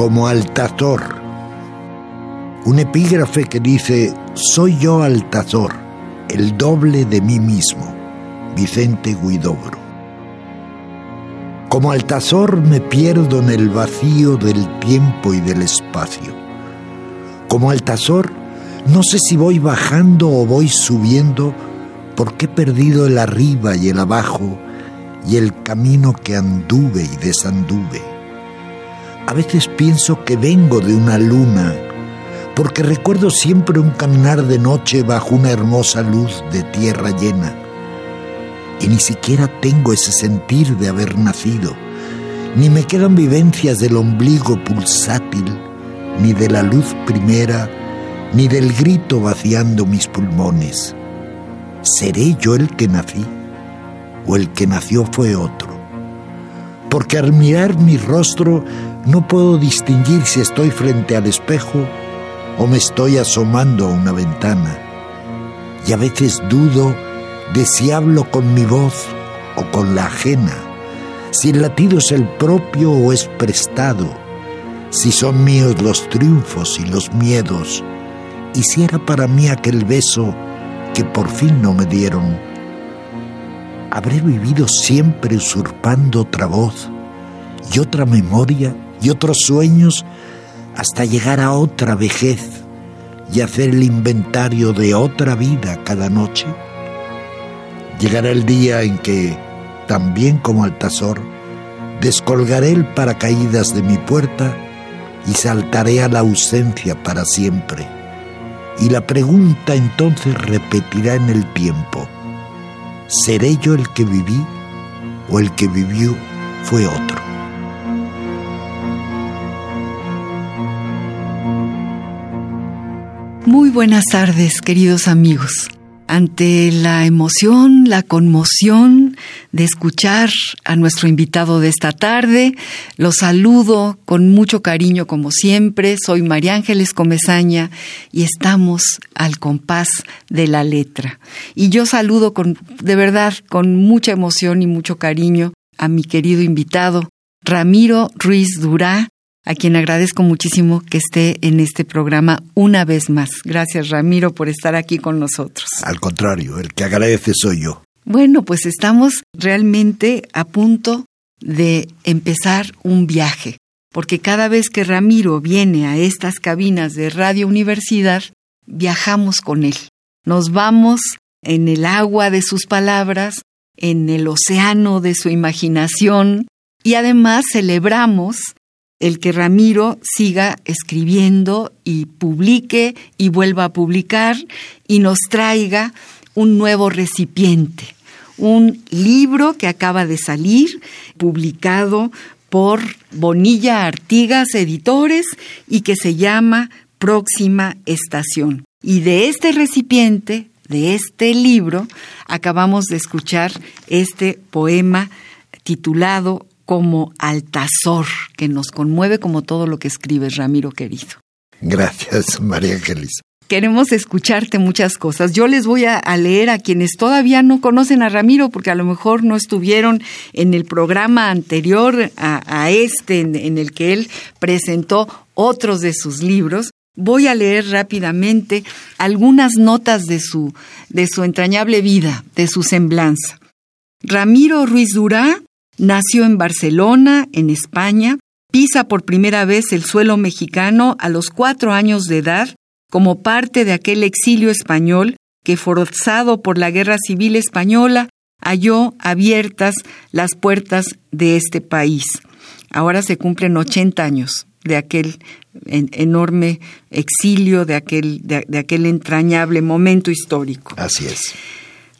Como Altazor. Un epígrafe que dice, soy yo Altazor, el doble de mí mismo, Vicente Guidobro. Como Altazor me pierdo en el vacío del tiempo y del espacio. Como Altazor no sé si voy bajando o voy subiendo porque he perdido el arriba y el abajo y el camino que anduve y desanduve. A veces pienso que vengo de una luna, porque recuerdo siempre un caminar de noche bajo una hermosa luz de tierra llena. Y ni siquiera tengo ese sentir de haber nacido, ni me quedan vivencias del ombligo pulsátil, ni de la luz primera, ni del grito vaciando mis pulmones. ¿Seré yo el que nací? ¿O el que nació fue otro? Porque al mirar mi rostro no puedo distinguir si estoy frente al espejo o me estoy asomando a una ventana. Y a veces dudo de si hablo con mi voz o con la ajena, si el latido es el propio o es prestado, si son míos los triunfos y los miedos, y si era para mí aquel beso que por fin no me dieron. ¿Habré vivido siempre usurpando otra voz y otra memoria? Y otros sueños hasta llegar a otra vejez y hacer el inventario de otra vida cada noche? Llegará el día en que, también como Altazor, descolgaré el paracaídas de mi puerta y saltaré a la ausencia para siempre. Y la pregunta entonces repetirá en el tiempo, ¿seré yo el que viví o el que vivió fue otro? Muy buenas tardes, queridos amigos. Ante la emoción, la conmoción de escuchar a nuestro invitado de esta tarde, los saludo con mucho cariño como siempre. Soy María Ángeles Comezaña y estamos al compás de la letra. Y yo saludo con, de verdad, con mucha emoción y mucho cariño a mi querido invitado, Ramiro Ruiz Durá, a quien agradezco muchísimo que esté en este programa una vez más. Gracias, Ramiro, por estar aquí con nosotros. Al contrario, el que agradece soy yo. Bueno, pues estamos realmente a punto de empezar un viaje, porque cada vez que Ramiro viene a estas cabinas de Radio Universidad, viajamos con él. Nos vamos en el agua de sus palabras, en el océano de su imaginación, y además celebramos el que Ramiro siga escribiendo y publique y vuelva a publicar y nos traiga un nuevo recipiente, un libro que acaba de salir, publicado por Bonilla Artigas Editores y que se llama Próxima Estación. Y de este recipiente, de este libro, acabamos de escuchar este poema titulado como Altazor, que nos conmueve como todo lo que escribes, Ramiro querido. Gracias, María Ángeles. Queremos escucharte muchas cosas. Yo les voy a, leer a quienes todavía no conocen a Ramiro, porque a lo mejor no estuvieron en el programa anterior a, este, en el que él presentó otros de sus libros. Voy a leer rápidamente algunas notas de su, de su entrañable vida, de su semblanza. Ramiro Ruiz Durá Nació en Barcelona, en España, pisa por primera vez el suelo mexicano a los cuatro años de edad como parte de aquel exilio español que, forzado por la Guerra Civil Española, halló abiertas las puertas de este país. Ahora se cumplen 80 años de aquel enorme exilio, de aquel, de aquel entrañable momento histórico. Así es.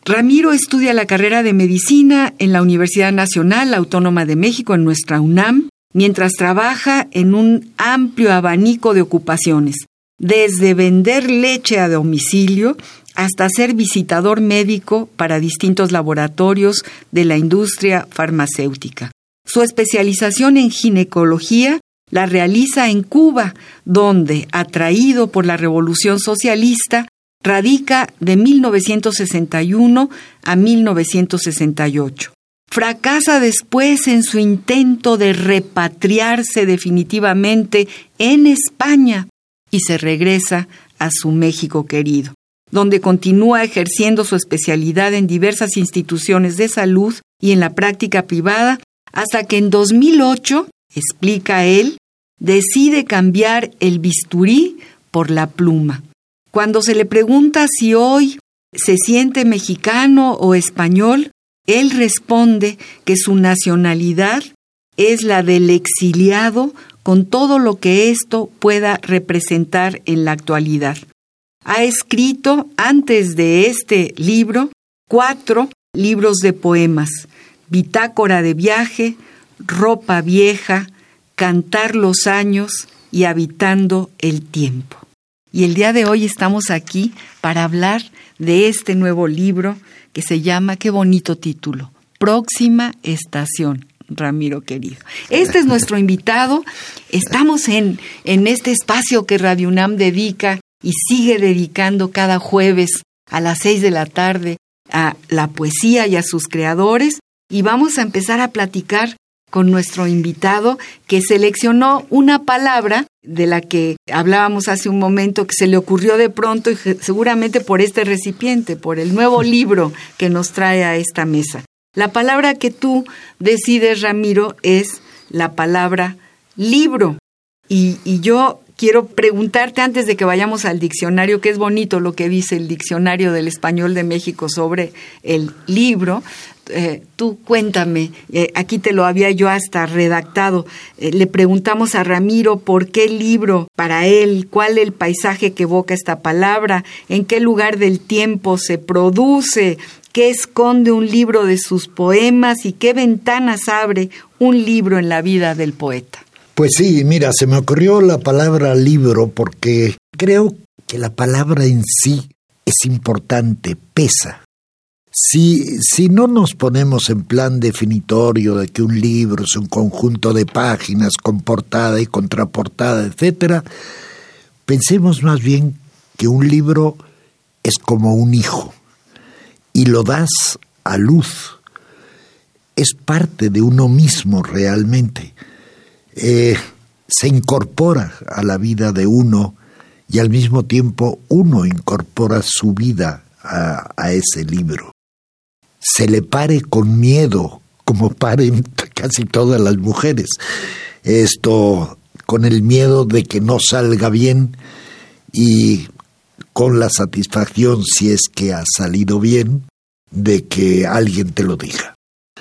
Ramiro estudia la carrera de medicina en la Universidad Nacional Autónoma de México, en nuestra UNAM, mientras trabaja en un amplio abanico de ocupaciones, desde vender leche a domicilio hasta ser visitador médico para distintos laboratorios de la industria farmacéutica. Su especialización en ginecología la realiza en Cuba, donde, atraído por la revolución socialista, Radica de 1961 a 1968. Fracasa después en su intento de repatriarse definitivamente en España y se regresa a su México querido, donde continúa ejerciendo su especialidad en diversas instituciones de salud y en la práctica privada hasta que en 2008, explica él, decide cambiar el bisturí por la pluma cuando se le pregunta si hoy se siente mexicano o español, él responde que su nacionalidad es la del exiliado con todo lo que esto pueda representar en la actualidad. Ha escrito, antes de este libro, cuatro libros de poemas, Bitácora de viaje, Ropa vieja, Cantar los años y Habitando el tiempo. Y el día de hoy estamos aquí para hablar de este nuevo libro que se llama, qué bonito título, Próxima Estación. Ramiro querido. Este es nuestro invitado. Estamos en, en este espacio que Radio UNAM dedica y sigue dedicando cada jueves a las seis de la tarde a la poesía y a sus creadores. Y vamos a empezar a platicar con nuestro invitado que seleccionó una palabra de la que hablábamos hace un momento que se le ocurrió de pronto y seguramente por este recipiente, por el nuevo libro que nos trae a esta mesa. La palabra que tú decides, Ramiro, es la palabra libro. Y, y yo quiero preguntarte antes de que vayamos al diccionario, que es bonito lo que dice el diccionario del español de México sobre el libro, eh, tú cuéntame, eh, aquí te lo había yo hasta redactado, eh, le preguntamos a Ramiro por qué libro para él, cuál el paisaje que evoca esta palabra, en qué lugar del tiempo se produce, qué esconde un libro de sus poemas y qué ventanas abre un libro en la vida del poeta. Pues sí, mira, se me ocurrió la palabra libro porque creo que la palabra en sí es importante, pesa. Si, si no nos ponemos en plan definitorio de que un libro es un conjunto de páginas con portada y contraportada, etc., pensemos más bien que un libro es como un hijo y lo das a luz. Es parte de uno mismo realmente. Eh, se incorpora a la vida de uno y al mismo tiempo uno incorpora su vida a ese libro se le pare con miedo, como paren casi todas las mujeres. Esto con el miedo de que no salga bien y con la satisfacción, si es que ha salido bien, de que alguien te lo diga.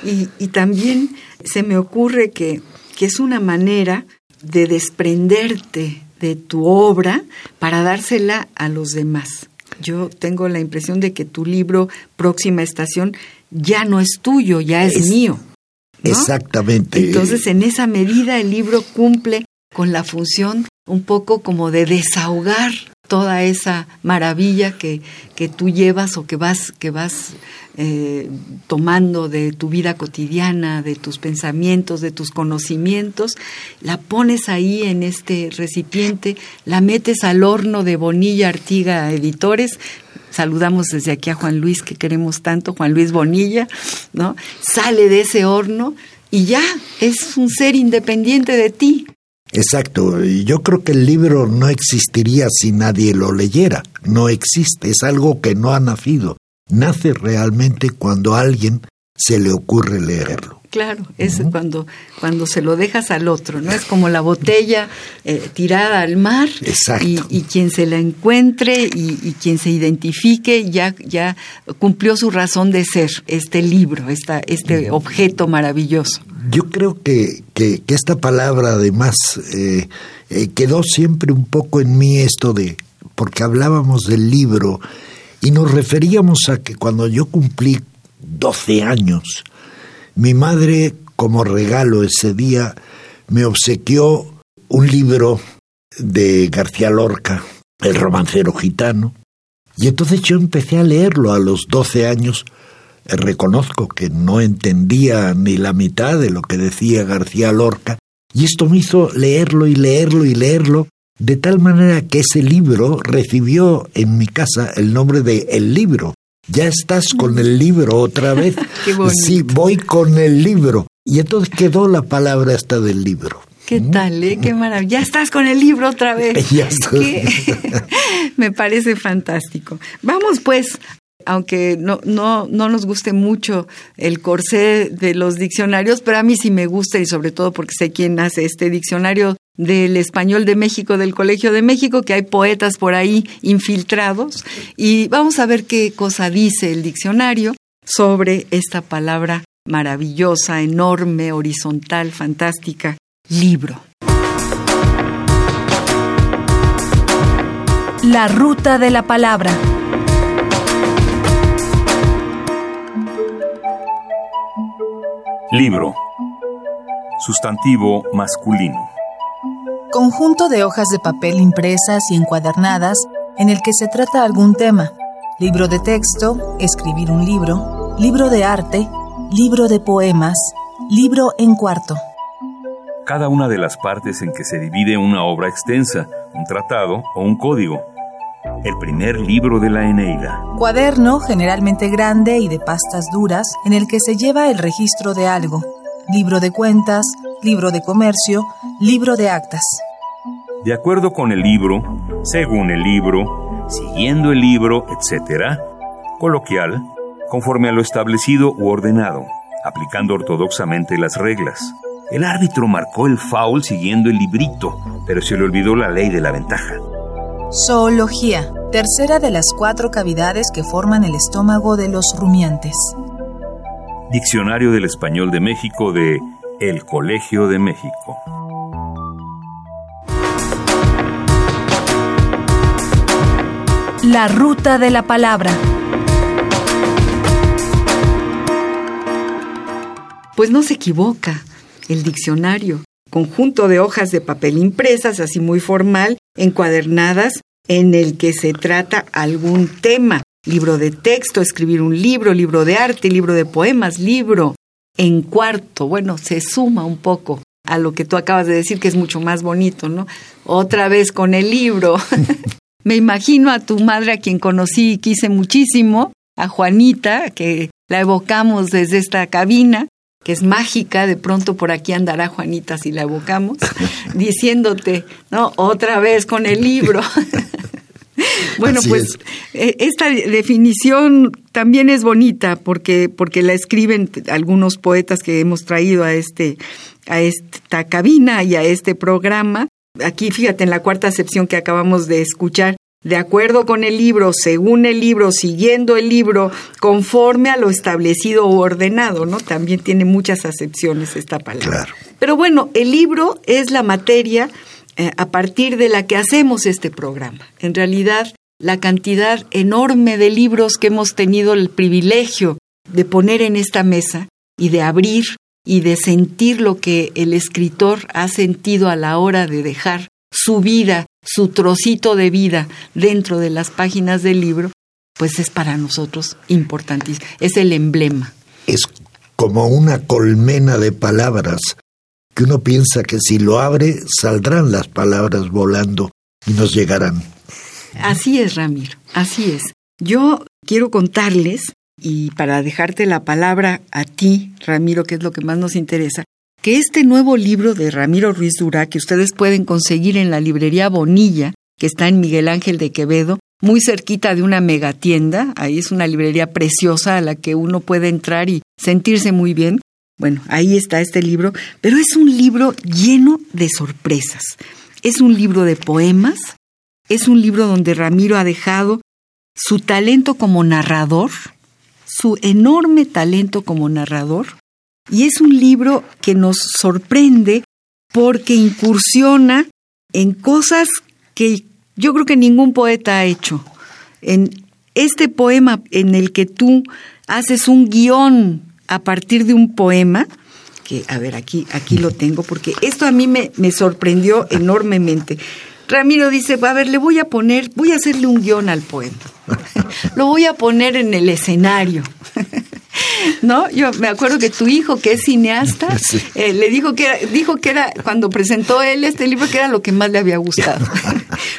Y, también se me ocurre que, que es una manera de desprenderte de tu obra para dársela a los demás. Yo tengo la impresión de que tu libro Próxima Estación ya no es tuyo, ya es, mío. Exactamente. Entonces, en esa medida, el libro cumple con la función un poco como de desahogar toda esa maravilla que, que tú llevas o que vas, que vas eh, tomando de tu vida cotidiana, de tus pensamientos, de tus conocimientos, la pones ahí en este recipiente, la metes al horno de Bonilla Artiga Editores, saludamos desde aquí a Juan Luis que queremos tanto, Juan Luis Bonilla, ¿no? Sale de ese horno y ya es un ser independiente de ti. Exacto, yo creo que el libro no existiría si nadie lo leyera, no existe, es algo que no ha nacido, nace realmente cuando alguien se le ocurre leerlo. Claro, es cuando, cuando se lo dejas al otro, ¿no? Es como la botella eh, tirada al mar y, y, quien se la encuentre y, quien se identifique ya, ya cumplió su razón de ser, este libro, esta, este objeto maravilloso. Yo creo que, que, esta palabra además eh, eh, quedó siempre un poco en mí esto de, porque hablábamos del libro y nos referíamos a que cuando yo cumplí 12 años, mi madre, como regalo ese día, me obsequió un libro de García Lorca, El romancero gitano, y entonces yo empecé a leerlo. A los 12 años. Eh, reconozco que no entendía ni la mitad de lo que decía García Lorca, y esto me hizo leerlo y leerlo y leerlo, de tal manera que ese libro recibió en mi casa el nombre de El libro, ya estás con el libro otra vez. sí, voy con el libro. Y entonces quedó la palabra esta del libro. ¿Qué ¿Mm? tal, eh? Qué maravilla. Ya estás con el libro otra vez. Ya estoy. Me parece fantástico. Vamos pues aunque no, no, no nos guste mucho el corsé de los diccionarios, pero a mí sí me gusta y sobre todo porque sé quién hace este diccionario del español de México, del Colegio de México, que hay poetas por ahí infiltrados. Y vamos a ver qué cosa dice el diccionario sobre esta palabra maravillosa, enorme, horizontal, fantástica, libro. La ruta de la palabra. Libro. Sustantivo masculino. Conjunto de hojas de papel impresas y encuadernadas en el que se trata algún tema. Libro de texto, escribir un libro, libro de arte, libro de poemas, libro en cuarto. Cada una de las partes en que se divide una obra extensa, un tratado o un código el primer libro de la Eneida. Cuaderno generalmente grande y de pastas duras en el que se lleva el registro de algo. Libro de cuentas, libro de comercio, libro de actas. De acuerdo con el libro, según el libro, siguiendo el libro, etc. Coloquial, conforme a lo establecido u ordenado, aplicando ortodoxamente las reglas. El árbitro marcó el foul siguiendo el librito, pero se le olvidó la ley de la ventaja. Zoología, tercera de las cuatro cavidades que forman el estómago de los rumiantes. Diccionario del Español de México de El Colegio de México. La ruta de la palabra. Pues no se equivoca. El diccionario, conjunto de hojas de papel impresas, así muy formal, encuadernadas en el que se trata algún tema. Libro de texto, escribir un libro, libro de arte, libro de poemas, libro en cuarto. Bueno, se suma un poco a lo que tú acabas de decir, que es mucho más bonito, ¿no? Otra vez con el libro. Me imagino a tu madre, a quien conocí y quise muchísimo, a Juanita, que la evocamos desde esta cabina, que es mágica, de pronto por aquí andará Juanita si la evocamos, diciéndote, ¿no? Otra vez con el libro. bueno, pues eh, esta definición también es bonita porque, porque la escriben algunos poetas que hemos traído a, este, a esta cabina y a este programa. Aquí, fíjate, en la cuarta acepción que acabamos de escuchar, de acuerdo con el libro, según el libro, siguiendo el libro, conforme a lo establecido o ordenado, ¿no? También tiene muchas acepciones esta palabra. Pero bueno, el libro es la materia eh, a partir de la que hacemos este programa. En realidad, la cantidad enorme de libros que hemos tenido el privilegio de poner en esta mesa y de abrir y de sentir lo que el escritor ha sentido a la hora de dejar su vida su trocito de vida dentro de las páginas del libro, pues es para nosotros importantísimo. Es el emblema. Es como una colmena de palabras que uno piensa que si lo abre saldrán las palabras volando y nos llegarán. Así es, Ramiro, así es. Yo quiero contarles, y para dejarte la palabra a ti, Ramiro, que es lo que más nos interesa, que este nuevo libro de Ramiro Ruiz Durá, que ustedes pueden conseguir en la librería Bonilla, que está en Miguel Ángel de Quevedo, muy cerquita de una megatienda. Ahí es una librería preciosa a la que uno puede entrar y sentirse muy bien. Bueno, ahí está este libro, pero es un libro lleno de sorpresas. Es un libro de poemas, es un libro donde Ramiro ha dejado su talento como narrador, su enorme talento como narrador, y es un libro que nos sorprende porque incursiona en cosas que yo creo que ningún poeta ha hecho. En este poema en el que tú haces un guion a partir de un poema, que a ver, aquí, aquí lo tengo, porque esto a mí me, me sorprendió enormemente. Ramiro dice, a ver, le voy a poner, voy a hacerle un guion al poema. lo voy a poner en el escenario. ¿no? Yo me acuerdo que tu hijo, que es cineasta, eh, le dijo que era, dijo que era, cuando presentó él este libro, que era lo que más le había gustado.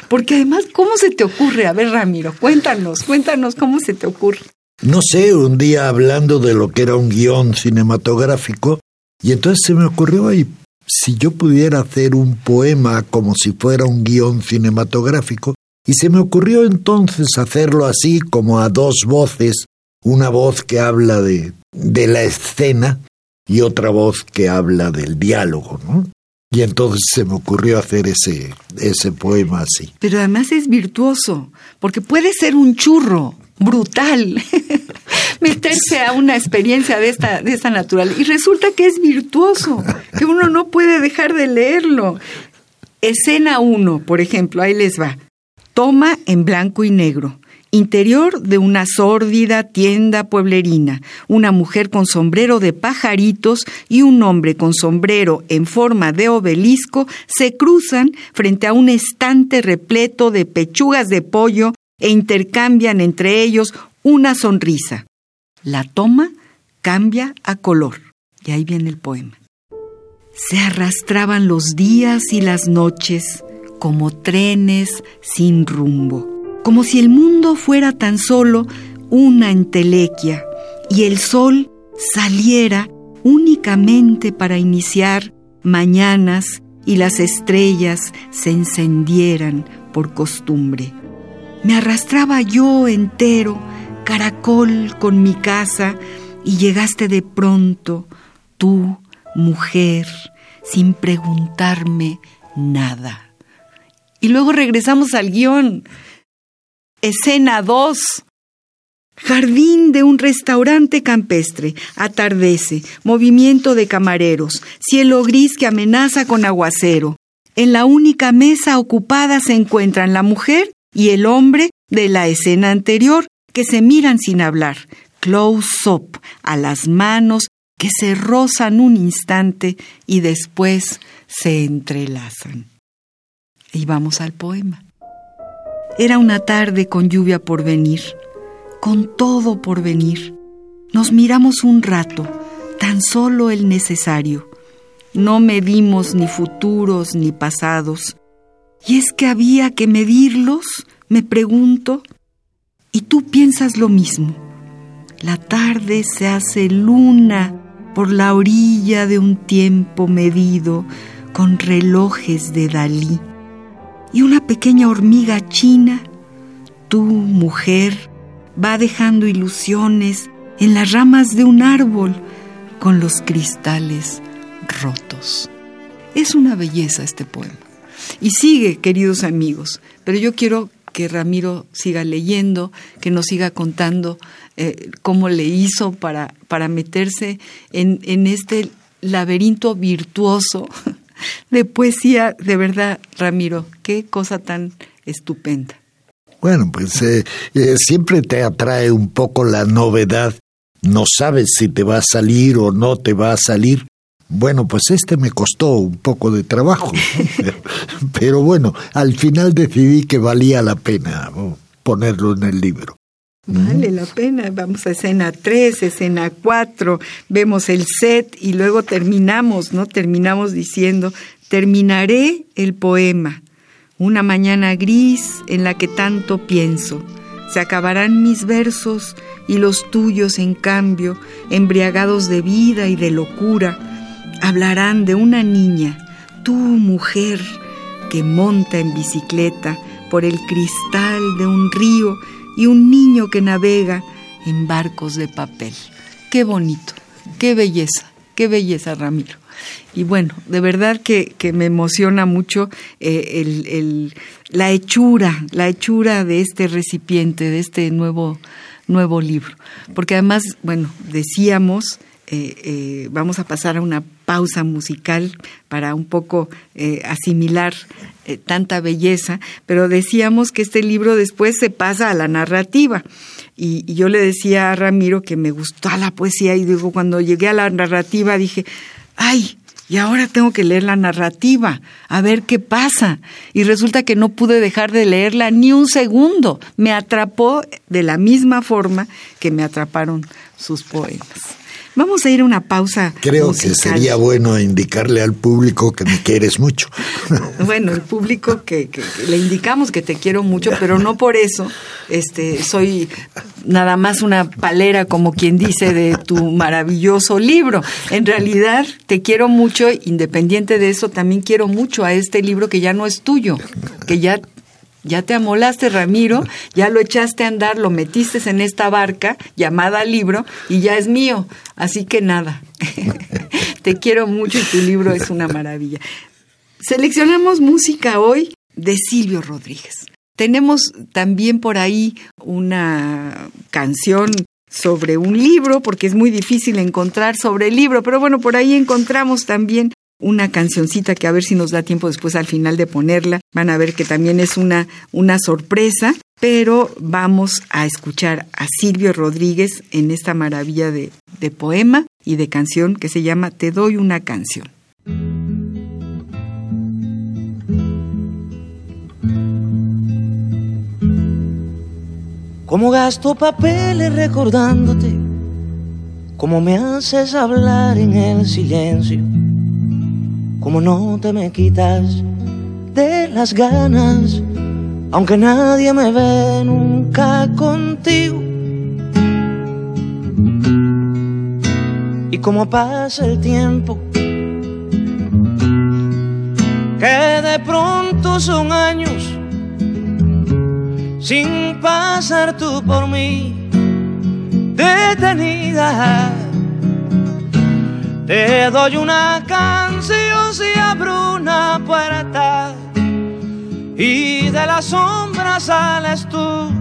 Porque además, ¿cómo se te ocurre? A ver, Ramiro, cuéntanos, cuéntanos cómo se te ocurre. No sé, un día hablando de lo que era un guion cinematográfico, y entonces se me ocurrió, y si yo pudiera hacer un poema como si fuera un guion cinematográfico, y se me ocurrió entonces hacerlo así como a dos voces, una voz que habla de, de la escena y otra voz que habla del diálogo, ¿no? Y entonces se me ocurrió hacer ese, ese poema así. Pero además es virtuoso, porque puede ser un churro brutal meterse a una experiencia de esta, de esta natural. Y resulta que es virtuoso, que uno no puede dejar de leerlo. Escena 1, por ejemplo, ahí les va. Toma en blanco y negro. Interior de una sórdida tienda pueblerina, una mujer con sombrero de pajaritos y un hombre con sombrero en forma de obelisco se cruzan frente a un estante repleto de pechugas de pollo e intercambian entre ellos una sonrisa. La toma cambia a color. Y ahí viene el poema. Se arrastraban los días y las noches como trenes sin rumbo como si el mundo fuera tan solo una entelequia y el sol saliera únicamente para iniciar mañanas y las estrellas se encendieran por costumbre. Me arrastraba yo entero, caracol con mi casa, y llegaste de pronto, tú, mujer, sin preguntarme nada. Y luego regresamos al guion. Escena 2. Jardín de un restaurante campestre. Atardece. Movimiento de camareros. Cielo gris que amenaza con aguacero. En la única mesa ocupada se encuentran la mujer y el hombre de la escena anterior que se miran sin hablar. Close up a las manos que se rozan un instante y después se entrelazan. Y vamos al poema. Era una tarde con lluvia por venir, con todo por venir. Nos miramos un rato, tan solo el necesario. No medimos ni futuros ni pasados. Y es que había que medirlos, me pregunto. Y tú piensas lo mismo. La tarde se hace luna por la orilla de un tiempo medido con relojes de Dalí y una pequeña hormiga china, tu mujer, va dejando ilusiones en las ramas de un árbol con los cristales rotos. Es una belleza este poema. Y sigue, queridos amigos, pero yo quiero que Ramiro siga leyendo, que nos siga contando eh, cómo le hizo para, para meterse en, en este laberinto virtuoso de poesía, de verdad, Ramiro, qué cosa tan estupenda. Bueno, pues eh, eh, siempre te atrae un poco la novedad. No sabes si te va a salir o no te va a salir. Bueno, pues este me costó un poco de trabajo, pero bueno, al final decidí que valía la pena ponerlo en el libro. Vale la pena. Vamos a escena 3, escena 4, vemos el set y luego terminamos, ¿no? Terminamos diciendo, terminaré el poema. Una mañana gris en la que tanto pienso. Se acabarán mis versos y los tuyos, en cambio, embriagados de vida y de locura, hablarán de una niña, tu mujer, que monta en bicicleta por el cristal de un río y un niño que navega en barcos de papel. Qué bonito, qué belleza, qué belleza, Ramiro. Y bueno, de verdad que, me emociona mucho eh, el, la hechura, la hechura de este recipiente, de este nuevo, nuevo libro. Porque además, bueno, decíamos, eh, eh, vamos a pasar a una pausa musical para un poco asimilar tanta belleza, pero decíamos que este libro después se pasa a la narrativa. Y, y, yo le decía a Ramiro que me gustó la poesía y digo, cuando llegué a la narrativa dije, ay, y ahora tengo que leer la narrativa, a ver qué pasa. Y resulta que no pude dejar de leerla ni un segundo. Me atrapó de la misma forma que me atraparon sus poemas. Vamos a ir a una pausa. Creo que sería bueno indicarle al público que me quieres mucho. Bueno, el público que, le indicamos que te quiero mucho, pero no por eso este, soy nada más una palera, como quien dice, de tu maravilloso libro. En realidad te quiero mucho, independiente de eso, también quiero mucho a este libro que ya no es tuyo, que ya ya te amolaste, Ramiro, ya lo echaste a andar, lo metiste en esta barca llamada libro y ya es mío. Así que nada, te quiero mucho y tu libro es una maravilla. Seleccionamos música hoy de Silvio Rodríguez. Tenemos también por ahí una canción sobre un libro, porque es muy difícil encontrar sobre el libro, pero bueno, por ahí encontramos también una cancioncita que a ver si nos da tiempo después al final de ponerla. Van a ver que también es una, una sorpresa, pero vamos a escuchar a Silvio Rodríguez en esta maravilla de, de poema y de canción que se llama Te doy una canción. Como gasto papeles recordándote, como me haces hablar en el silencio como no te me quitas de las ganas, aunque nadie me ve nunca contigo. Y como pasa el tiempo, que de pronto son años sin pasar tú por mí detenida te doy una canción si abro una puerta y de la sombra sales tú.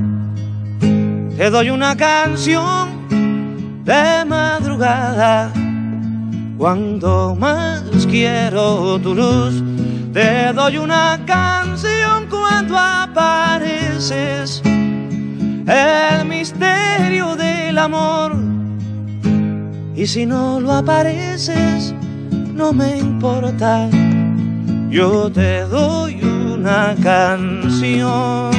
Te doy una canción de madrugada cuando más quiero tu luz. Te doy una canción cuando apareces el misterio del amor y si no lo apareces, no me importa, yo te doy una canción.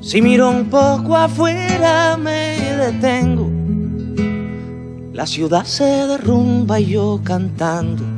Si miro un poco afuera me detengo, la ciudad se derrumba y yo cantando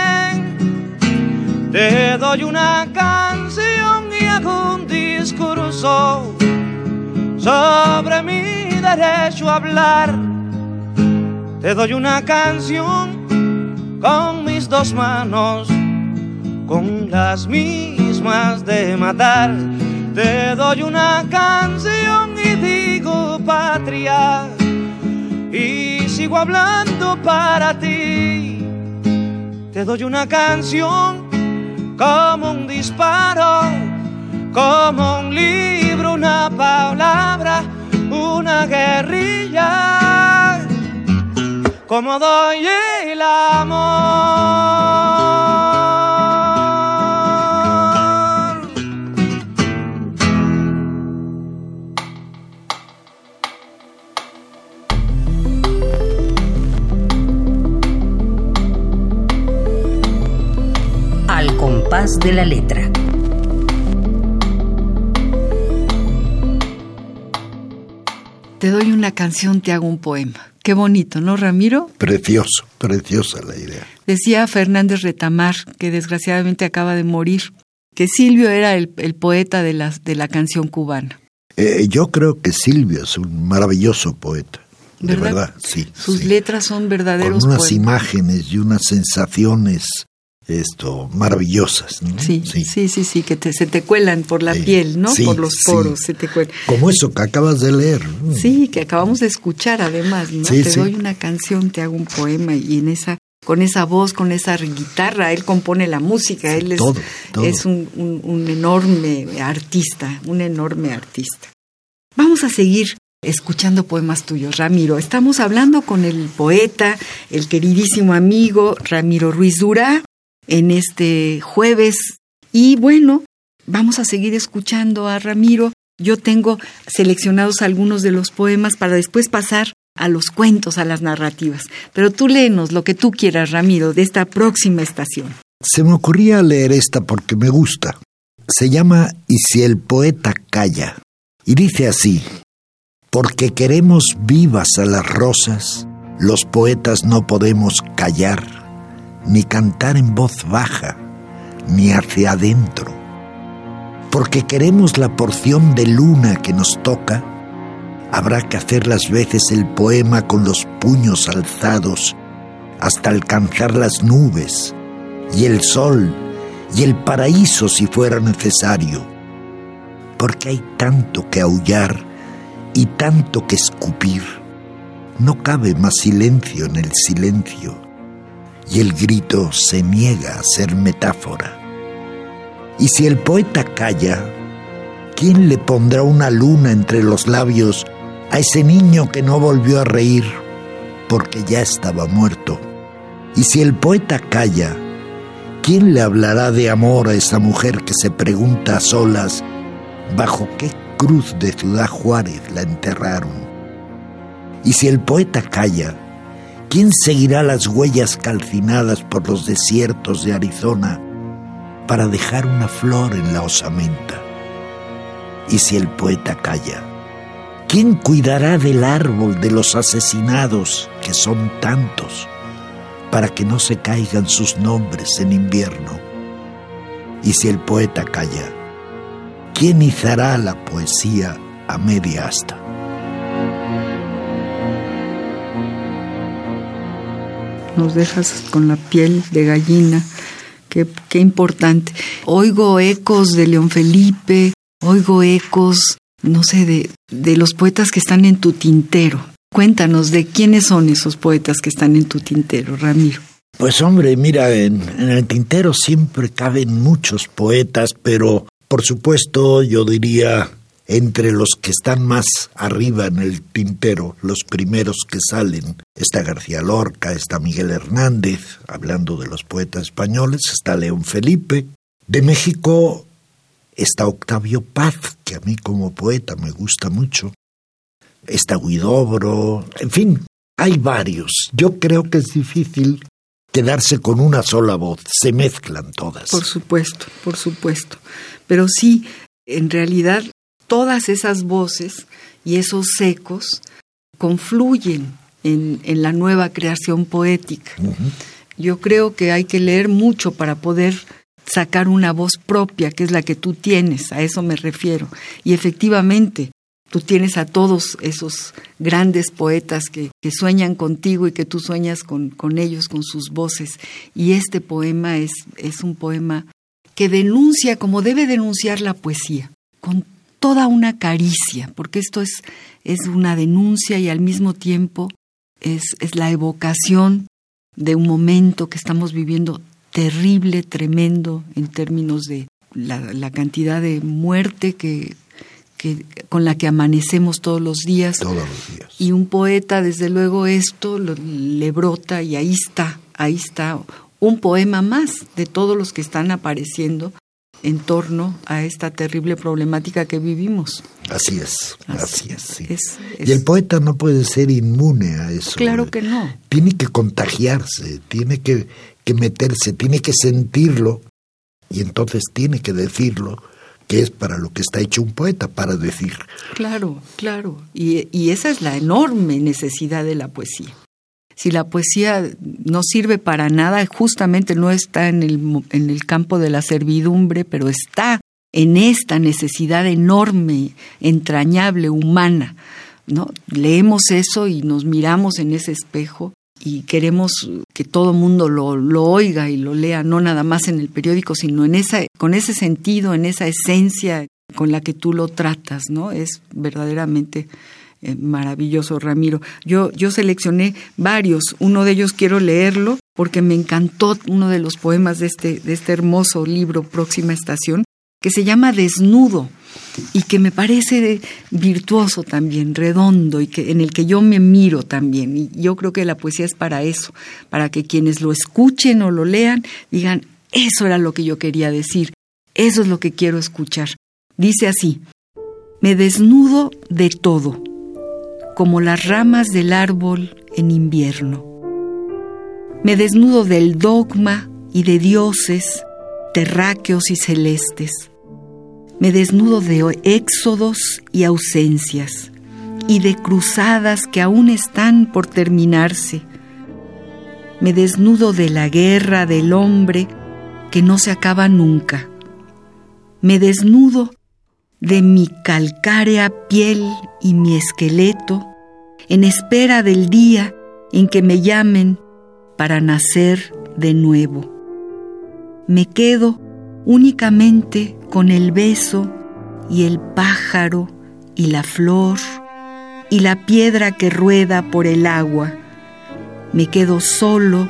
te doy una canción y hago un discurso sobre mi derecho a hablar. Te doy una canción con mis dos manos, con las mismas de matar. Te doy una canción y digo patria y sigo hablando para ti. Te doy una canción como un disparo, como un libro, una palabra, una guerrilla, como doy el amor. Compás de la letra. Te doy una canción, te hago un poema. Qué bonito, ¿no, Ramiro? Precioso, preciosa la idea. Decía Fernández Retamar, que desgraciadamente acaba de morir, que Silvio era el, poeta de la, de la canción cubana. Eh, yo creo que Silvio es un maravilloso poeta. De verdad, sí. Sus letras son verdaderos. Con unas imágenes y unas sensaciones esto maravillosas. Sí, sí, sí, sí, que se te cuelan por la piel, ¿no? por los poros, se te cuelan. Como eso que acabas de leer. Sí, que acabamos de escuchar además, ¿no? te doy una canción, te hago un poema y en esa con esa voz, con esa guitarra, él compone la música, él es, es un, un enorme artista, un enorme artista. Vamos a seguir escuchando poemas tuyos, Ramiro. Estamos hablando con el poeta, el queridísimo amigo Ramiro Ruiz Durá, en este jueves. Y bueno, vamos a seguir escuchando a Ramiro. Yo tengo seleccionados algunos de los poemas para después pasar a los cuentos, a las narrativas. Pero tú léenos lo que tú quieras, Ramiro, de esta próxima estación. Se me ocurría leer esta porque me gusta. Se llama Y si el poeta calla. Y dice así, porque queremos vivas a las rosas, los poetas no podemos callar ni cantar en voz baja, ni hacia adentro. Porque queremos la porción de luna que nos toca, habrá que hacer las veces el poema con los puños alzados hasta alcanzar las nubes y el sol y el paraíso si fuera necesario. Porque hay tanto que aullar y tanto que escupir. No cabe más silencio en el silencio y el grito se niega a ser metáfora. Y si el poeta calla, ¿quién le pondrá una luna entre los labios a ese niño que no volvió a reír porque ya estaba muerto? Y si el poeta calla, ¿quién le hablará de amor a esa mujer que se pregunta a solas bajo qué cruz de Ciudad Juárez la enterraron? Y si el poeta calla, ¿Quién seguirá las huellas calcinadas por los desiertos de Arizona para dejar una flor en la osamenta? Y si el poeta calla, ¿quién cuidará del árbol de los asesinados, que son tantos, para que no se caigan sus nombres en invierno? Y si el poeta calla, ¿quién izará la poesía a media asta? Nos dejas con la piel de gallina. Qué, qué importante. Oigo ecos de León Felipe, oigo ecos, no sé, de, de los poetas que están en tu tintero. Cuéntanos de quiénes son esos poetas que están en tu tintero, Ramiro. Pues hombre, mira, en, en, el tintero siempre caben muchos poetas, pero por supuesto yo diría entre los que están más arriba en el tintero, los primeros que salen, está García Lorca, está Miguel Hernández, hablando de los poetas españoles, está León Felipe. De México está Octavio Paz, que a mí como poeta me gusta mucho. Está Guidobro, en fin, hay varios. Yo creo que es difícil quedarse con una sola voz, se mezclan todas. Por supuesto, por supuesto. Pero sí, en realidad todas esas voces y esos ecos confluyen en, la nueva creación poética. Yo creo que hay que leer mucho para poder sacar una voz propia, que es la que tú tienes, a eso me refiero. Y efectivamente, tú tienes a todos esos grandes poetas que, sueñan contigo y que tú sueñas con, con, ellos, con sus voces. Y este poema es, es un poema que denuncia como debe denunciar la poesía, con toda una caricia, porque esto es, es una denuncia y al mismo tiempo es, es la evocación de un momento que estamos viviendo terrible, tremendo en términos de la, cantidad de muerte que, que, con la que amanecemos todos los días. Todos los días. Y un poeta, desde luego, esto le brota y ahí está, ahí está un poema más de todos los que están apareciendo en torno a esta terrible problemática que vivimos. Así es, así, es, Y el poeta no puede ser inmune a eso. Claro que no. Tiene que contagiarse, tiene que, que meterse, tiene que sentirlo y entonces tiene que decirlo que es para lo que está hecho un poeta, para decir. Claro, claro. Y, y esa es la enorme necesidad de la poesía. Si la poesía no sirve para nada, justamente no está en el, en el campo de la servidumbre, pero está en esta necesidad enorme, entrañable, humana. ¿no? Leemos eso y nos miramos en ese espejo y queremos que todo mundo lo, lo, oiga y lo lea, no nada más en el periódico, sino en esa, con ese sentido, en esa esencia con la que tú lo tratas, ¿no? Es verdaderamente eh, maravilloso, Ramiro. Yo, yo seleccioné varios, uno de ellos quiero leerlo porque me encantó uno de los poemas de este, de este hermoso libro, Próxima Estación, que se llama Desnudo y que me parece virtuoso también, redondo y que en el que yo me miro también. Y yo creo que la poesía es para eso, para que quienes lo escuchen o lo lean digan, eso era lo que yo quería decir, eso es lo que quiero escuchar. Dice así, me desnudo de todo, como las ramas del árbol en invierno. Me desnudo del dogma y de dioses, terráqueos y celestes me desnudo de éxodos y ausencias y de cruzadas que aún están por terminarse. Me desnudo de la guerra del hombre que no se acaba nunca. Me desnudo de mi calcárea piel y mi esqueleto en espera del día en que me llamen para nacer de nuevo. Me quedo únicamente con el beso y el pájaro y la flor y la piedra que rueda por el agua. Me quedo solo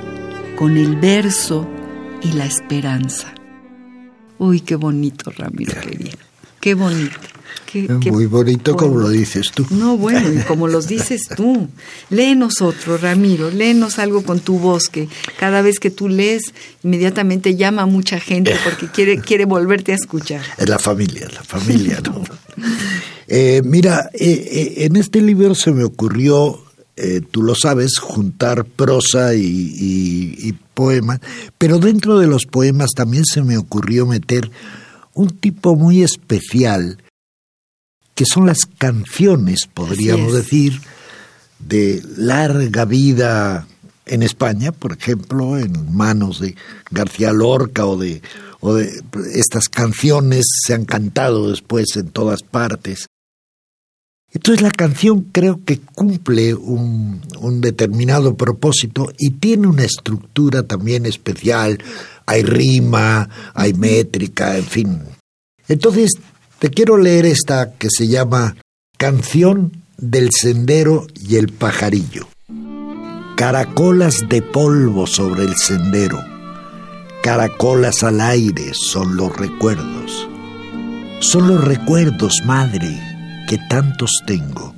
con el verso y la esperanza. Uy, qué bonito, Ramiro, querido. Qué bonito. Muy bonito como lo dices tú. No, bueno, y como los dices tú. Léenos otro, Ramiro, léenos algo con tu voz, que cada vez que tú lees, inmediatamente llama a mucha gente porque quiere, quiere volverte a escuchar. Es la familia, la familia, ¿no? Eh, mira, eh, eh, en este libro se me ocurrió, tú lo sabes, juntar prosa y, y poemas, pero dentro de los poemas también se me ocurrió meter un tipo muy especial que son las canciones, podríamos decir, de larga vida en España, por ejemplo, en manos de García Lorca o de, o de estas canciones se han cantado después en todas partes. Entonces la canción creo que cumple un, un, determinado propósito y tiene una estructura también especial. Hay rima, hay métrica, en fin. Entonces te quiero leer esta que se llama Canción del Sendero y el Pajarillo. Caracolas de polvo sobre el sendero, caracolas al aire son los recuerdos. Son los recuerdos, madre, que tantos tengo.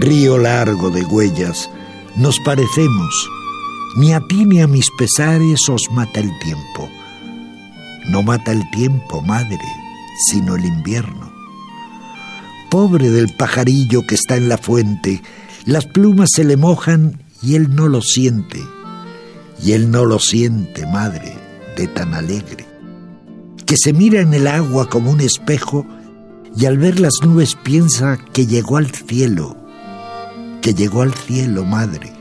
Río largo de huellas, nos parecemos, ni a ti ni a mis pesares os mata el tiempo. No mata el tiempo, madre, sino el invierno. Pobre del pajarillo que está en la fuente, las plumas se le mojan y él no lo siente. Y él no lo siente, madre, de tan alegre. Que se mira en el agua como un espejo y al ver las nubes piensa que llegó al cielo, que llegó al cielo, madre,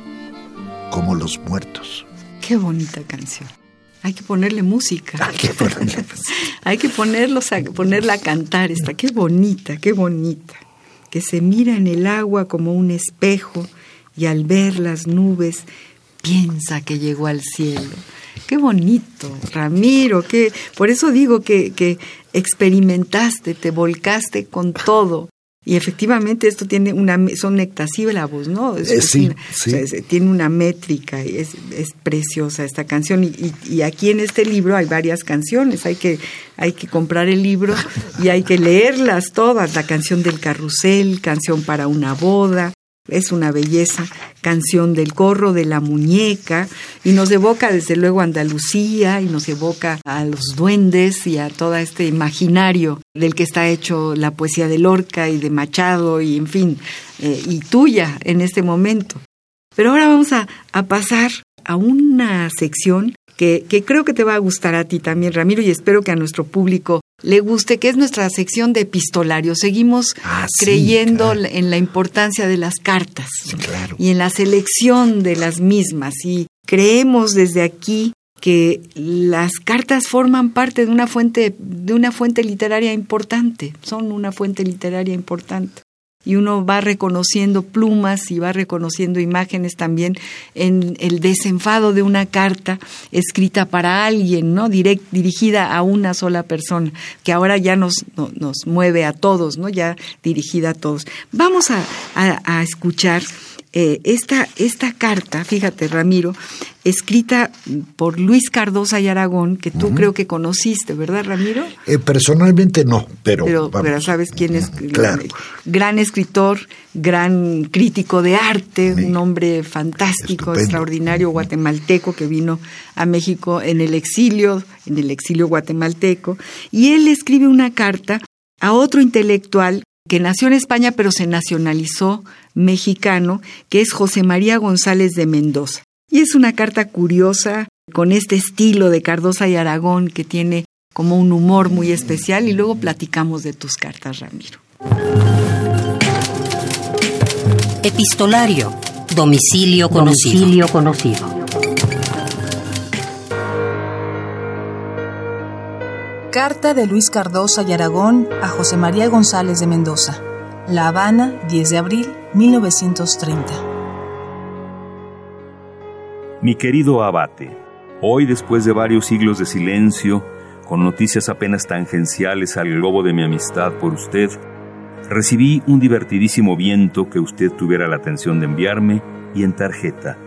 como los muertos. Qué bonita canción. Hay que ponerle música. Hay que ponerle Hay que ponerlos a, ponerla a cantar. Esta, qué bonita, qué bonita. Que se mira en el agua como un espejo y al ver las nubes piensa que llegó al cielo. Qué bonito, Ramiro, que por eso digo que, que experimentaste, te volcaste con todo. Y efectivamente esto tiene una, son nectasílabos, ¿no? Eh, sí, tiene una métrica, y es, es preciosa esta canción. Y, y, aquí en este libro hay varias canciones, hay que, hay que comprar el libro y hay que leerlas todas. La canción del carrusel, canción para una boda, es una belleza, canción del corro de la muñeca, y nos evoca desde luego a Andalucía, y nos evoca a los duendes y a todo este imaginario del que está hecho la poesía de Lorca y de Machado, y en fin, eh, y tuya en este momento. Pero ahora vamos a, pasar a una sección que, creo que te va a gustar a ti también, Ramiro, y espero que a nuestro público le guste, que es nuestra sección de epistolario. Seguimos Ah, sí, creyendo claro. en la importancia de las cartas claro. y en la selección de las mismas. Y creemos desde aquí que las cartas forman parte de una fuente de una fuente literaria importante, son una fuente literaria importante. Y uno va reconociendo plumas y va reconociendo imágenes también en el desenfado de una carta escrita para alguien, ¿no? Direct, dirigida a una sola persona, que ahora ya nos, no- nos mueve a todos, ¿no? Ya dirigida a todos. Vamos a- a escuchar eh, esta, esta carta, fíjate, Ramiro, escrita por Luis Cardosa y Aragón, que tú creo que conociste, ¿verdad, Ramiro? Eh, personalmente no, pero, Pero, sabes quién es. Claro. Gran escritor, gran crítico de arte, Sí. un hombre fantástico, Estupendo. extraordinario, guatemalteco, que vino a México en el exilio, en el exilio guatemalteco. Y él escribe una carta a otro intelectual que nació en España pero se nacionalizó mexicano, que es José María González de Mendoza. Y es una carta curiosa, con este estilo de Cardosa y Aragón, que tiene como un humor muy especial, y luego platicamos de tus cartas, Ramiro. Epistolario. Domicilio conocido. Domicilio conocido. Carta de Luis Cardosa y Aragón a José María González de Mendoza. La Habana, 10 de abril 1930. Mi querido abate, hoy después de varios siglos de silencio, con noticias apenas tangenciales al globo de mi amistad por usted, recibí un divertidísimo viento que usted tuviera la atención de enviarme y en tarjeta.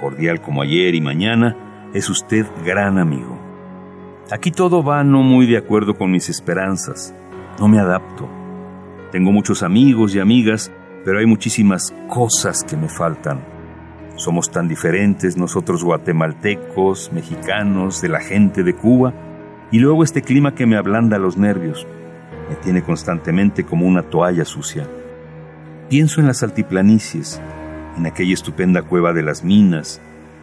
Cordial como ayer y mañana, es usted gran amigo. Aquí todo va no muy de acuerdo con mis esperanzas. No me adapto. Tengo muchos amigos y amigas, pero hay muchísimas cosas que me faltan. Somos tan diferentes nosotros guatemaltecos, mexicanos, de la gente de Cuba, y luego este clima que me ablanda los nervios, me tiene constantemente como una toalla sucia. Pienso en las altiplanicies, en aquella estupenda cueva de las minas,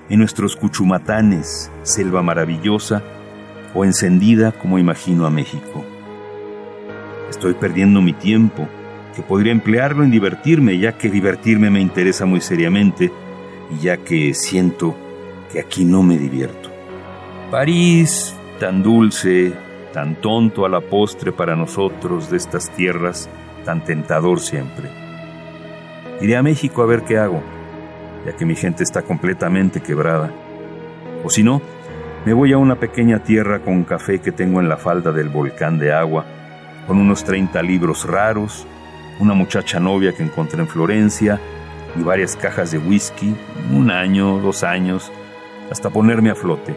en nuestros cuchumatanes, selva maravillosa, o encendida como imagino a México. Estoy perdiendo mi tiempo, que podría emplearlo en divertirme, ya que divertirme me interesa muy seriamente y ya que siento que aquí no me divierto. París, tan dulce, tan tonto a la postre para nosotros de estas tierras, tan tentador siempre. Iré a México a ver qué hago, ya que mi gente está completamente quebrada. O si no, me voy a una pequeña tierra con café que tengo en la falda del volcán de agua, con unos 30 libros raros, una muchacha novia que encontré en Florencia y varias cajas de whisky, un año, dos años, hasta ponerme a flote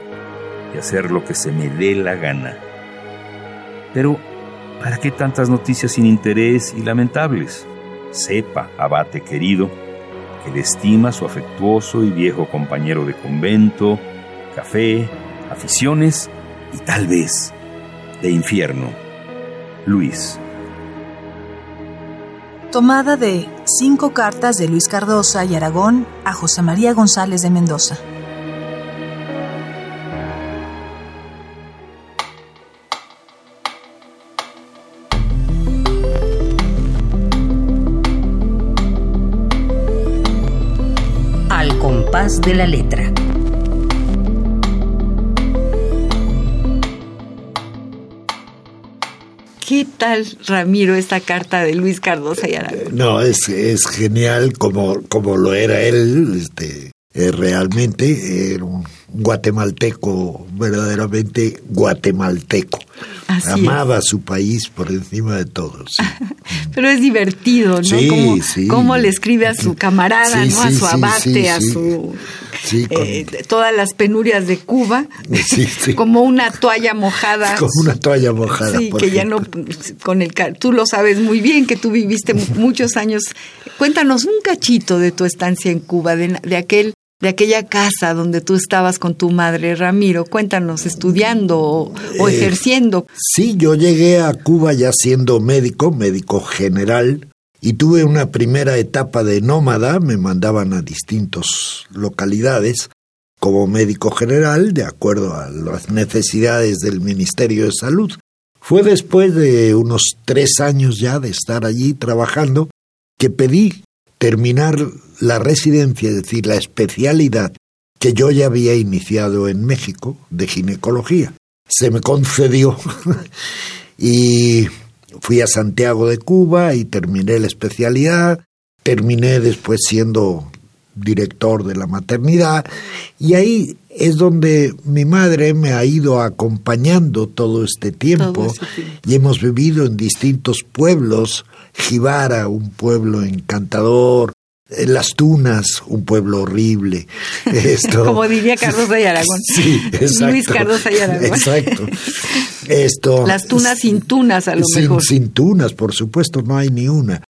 y hacer lo que se me dé la gana. Pero, ¿para qué tantas noticias sin interés y lamentables? Sepa, abate querido, que le estima su afectuoso y viejo compañero de convento, café, aficiones y tal vez de infierno. Luis. Tomada de cinco cartas de Luis Cardosa y Aragón a José María González de Mendoza. Al compás de la letra. ¿Qué tal, Ramiro, esta carta de Luis Cardosa y Aragón? No, es, es genial como, como lo era él, este, eh, realmente era un guatemalteco, verdaderamente guatemalteco. Así Amaba su país por encima de todo. sí. Pero es divertido, ¿no? Sí, cómo, sí. cómo le escribe a su camarada, ¿no? A su abate, a su... Con- eh, todas las penurias de Cuba, Sí, sí. como una toalla mojada. como una toalla mojada. Sí, por que ya no, con el, tú lo sabes muy bien, que tú viviste mu- muchos años. Cuéntanos un cachito de tu estancia en Cuba, de aquel, de aquella casa donde tú estabas con tu madre, Ramiro. Cuéntanos, estudiando o, o Eh, ejerciendo. Sí, yo llegué a Cuba ya siendo médico, médico general, y tuve una primera etapa de nómada, me mandaban a distintas localidades, como médico general de acuerdo a las necesidades del Ministerio de Salud. Fue después de unos tres años ya de estar allí trabajando que pedí terminar la residencia, es decir, la especialidad que yo ya había iniciado en México de ginecología. Se me concedió y fui a Santiago de Cuba y terminé la especialidad. Terminé después siendo director de la maternidad y ahí es donde mi madre me ha ido acompañando todo este tiempo, y hemos vivido en distintos pueblos, Jibara, un pueblo encantador, las Tunas, un pueblo horrible. Esto, Como diría Carlos de Aragón. Sí, exacto. Luis Carlos de Aragón. Exacto. Esto, Las tunas sin tunas, a lo mejor. Sin tunas, por supuesto, no hay ni una.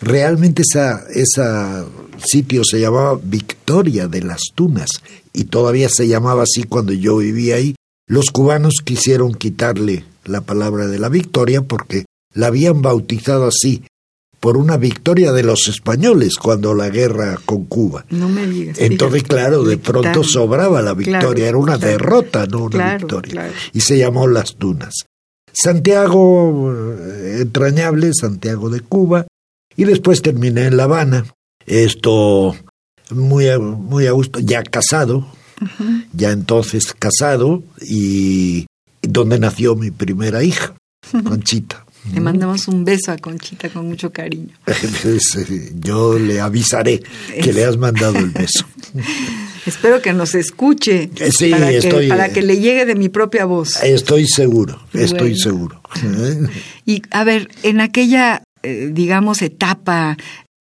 Realmente esa, esa sitio se llamaba Victoria de las Tunas y todavía se llamaba así cuando yo vivía ahí. Los cubanos quisieron quitarle la palabra de la victoria porque la habían bautizado así por una victoria de los españoles cuando la guerra con Cuba. No me digas. Entonces, claro, de pronto sobraba la victoria, era una derrota, no una victoria. Y se llamó Las Tunas. Santiago, eh, entrañable, Santiago de Cuba, y después terminé en La Habana, esto muy, muy a gusto, ya casado, ya entonces casado, y donde nació mi primera hija, Conchita. Le mandamos un beso a Conchita con mucho cariño. Yo le avisaré que le has mandado el beso. Espero que nos escuche. Eh, sí, para, estoy, que, para que le llegue de mi propia voz. Estoy seguro, estoy seguro. Y a ver, en aquella eh, digamos, etapa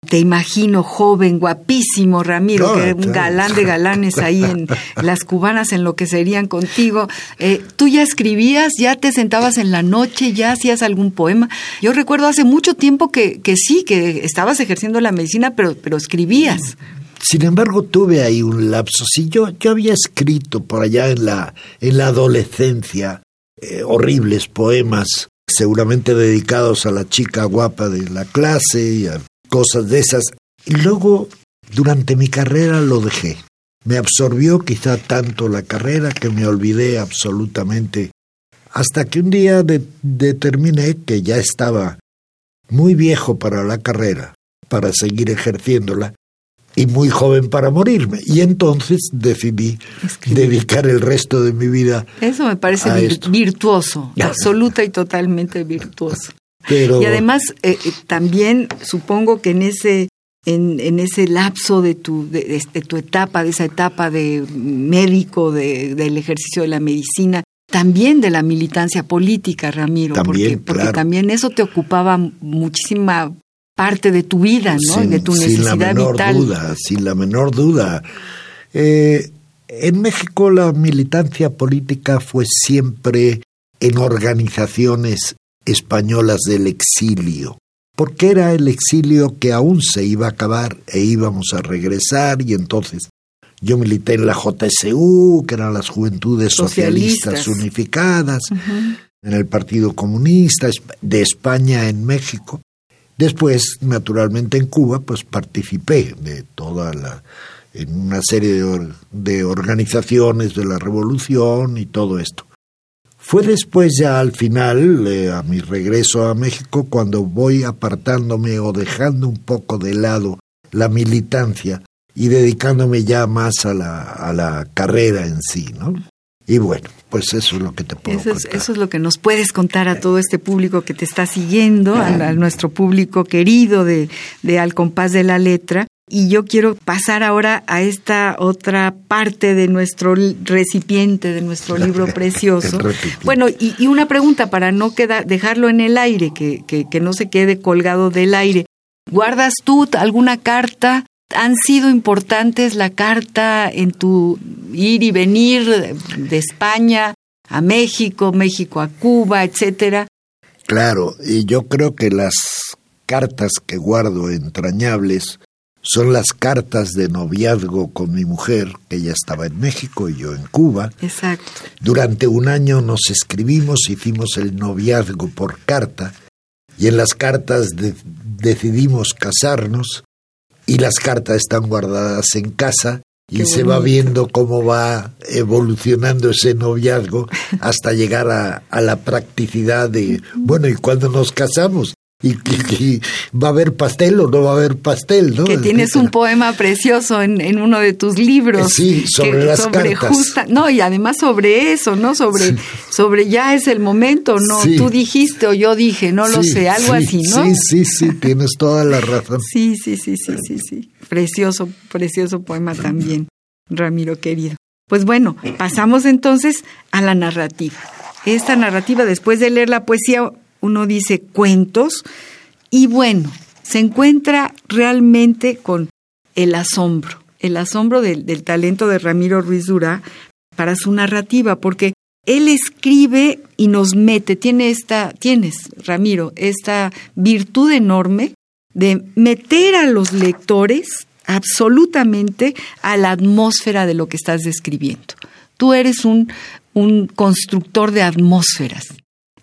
te imagino joven, guapísimo, Ramiro, que un galán de galanes ahí en las cubanas en lo que serían contigo. Eh, ¿Tú ya escribías, ya te sentabas en la noche, ya hacías algún poema? Yo recuerdo hace mucho tiempo que, que sí, que estabas ejerciendo la medicina, pero, pero escribías. Sin embargo, tuve ahí un lapso. Sí, yo, yo había escrito por allá en la, en la adolescencia eh, horribles poemas seguramente dedicados a la chica guapa de la clase y a cosas de esas. Y luego, durante mi carrera, lo dejé. Me absorbió quizá tanto la carrera que me olvidé absolutamente hasta que un día determiné que ya estaba muy viejo para la carrera, para seguir ejerciéndola, y muy joven para morirme. Y entonces decidí dedicar el resto de mi vida. Eso me parece virtuoso, absoluta y totalmente virtuoso. Y además, eh, eh, también supongo que en ese, en, en ese lapso de tu, de, tu etapa, de esa etapa de médico, de, del ejercicio de la medicina, también de la militancia política, Ramiro, porque, porque también eso te ocupaba muchísima parte de tu vida, ¿no? de tu necesidad sin la menor Duda, sin la menor duda. Eh, en México la militancia política fue siempre en organizaciones españolas del exilio, porque era el exilio que aún se iba a acabar e íbamos a regresar y entonces yo milité en la JSU, que eran las Juventudes Socialistas, Unificadas, en el Partido Comunista de España en México. Después, naturalmente, en Cuba, pues participé de toda la en una serie de, organizaciones de la revolución y todo esto. Fue después ya al final, eh, a mi regreso a México, cuando voy apartándome o dejando un poco de lado la militancia y dedicándome ya más a la, a la carrera en sí, ¿no? Y bueno, pues eso es lo que te puedo eso es, contar. Eso es lo que nos puedes contar a todo este público que te está siguiendo, a, nuestro público querido de, de Al Compás de la Letra. Y yo quiero pasar ahora a esta otra parte de nuestro recipiente, de nuestro libro precioso. bueno, y, y, una pregunta para no quedar, dejarlo en el aire, que, que, que no se quede colgado del aire. ¿Guardas tú alguna carta han sido importantes la carta en tu ir y venir de España a México, México a Cuba, etcétera? Claro, y yo creo que las cartas que guardo entrañables son las cartas de noviazgo con mi mujer, que ella estaba en México y yo en Cuba. Exacto. Durante un año nos escribimos, hicimos el noviazgo por carta, y en las cartas decidimos casarnos y las cartas están guardadas en casa y se va viendo cómo va evolucionando ese noviazgo hasta llegar a, a, la practicidad de, bueno, ¿y cuando nos casamos? Y, va a haber pastel o no va a haber pastel, ¿no? Que tienes un poema precioso en, en, uno de tus libros. Sí, sobre las cartas. no, y además sobre eso, ¿no? Sobre, sobre ya es el momento, ¿no? Tú dijiste o yo dije, no lo sé, algo así, ¿no? Sí, sí, sí, tienes toda la razón. Sí, sí, sí, sí, sí, sí. Precioso, precioso poema también, Ramiro querido. Pues bueno, pasamos entonces a la narrativa. Esta narrativa, después de leer la poesía, uno dice cuentos y bueno, se encuentra realmente con el asombro, el asombro del, talento de Ramiro Ruiz Durá para su narrativa, porque él escribe y nos mete, tiene esta, tienes, Ramiro, esta virtud enorme de meter a los lectores absolutamente a la atmósfera de lo que estás describiendo. Tú eres un constructor de atmósferas.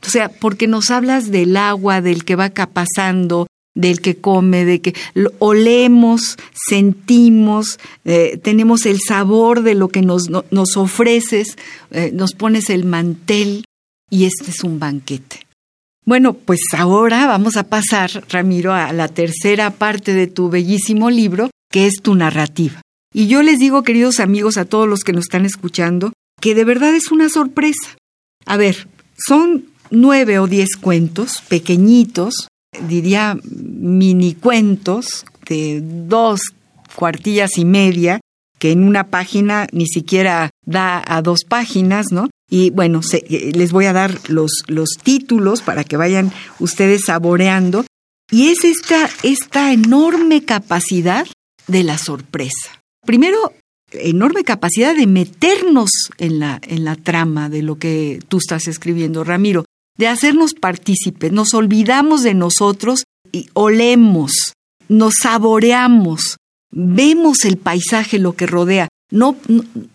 O sea, porque nos hablas del agua, del que va pasando, del que come, de que olemos, sentimos, eh, tenemos el sabor de lo que nos, nos ofreces, eh, nos pones el mantel y este es un banquete. Bueno, pues ahora vamos a pasar, Ramiro, a la tercera parte de tu bellísimo libro, que es tu narrativa. Y yo les digo, queridos amigos, a todos los que nos están escuchando, que de verdad es una sorpresa. A ver, son nueve o diez cuentos pequeñitos, diría mini cuentos de dos cuartillas y media, que en una página ni siquiera da a dos páginas, ¿no? Y bueno, eh, les voy a dar los, los títulos para que vayan ustedes saboreando. Y es esta, esta enorme capacidad de la sorpresa. Primero, enorme capacidad de meternos en la, en la trama de lo que tú estás escribiendo, Ramiro de hacernos partícipes. Nos olvidamos de nosotros y olemos, nos saboreamos, vemos el paisaje, lo que rodea. No,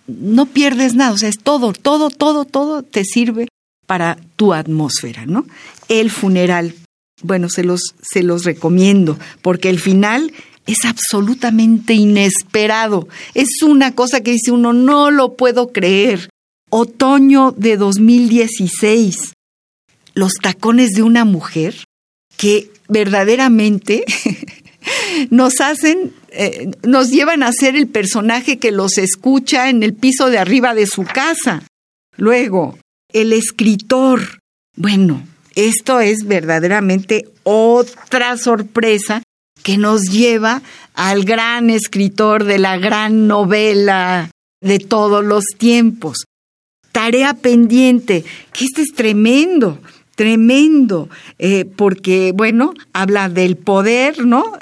no, pierdes nada, o sea, es todo, todo, todo, todo te sirve para tu atmósfera, ¿no? El funeral, bueno, se los, se los recomiendo, porque el final es absolutamente inesperado. Es una cosa que dice uno, no lo puedo creer. Otoño de 2016 los tacones de una mujer que verdaderamente nos hacen, eh, nos llevan a ser el personaje que los escucha en el piso de arriba de su casa. Luego, el escritor. Bueno, esto es verdaderamente otra sorpresa que nos lleva al gran escritor de la gran novela de todos los tiempos. Tarea pendiente, que este es tremendo tremendo, eh, porque, bueno, habla del poder, ¿no?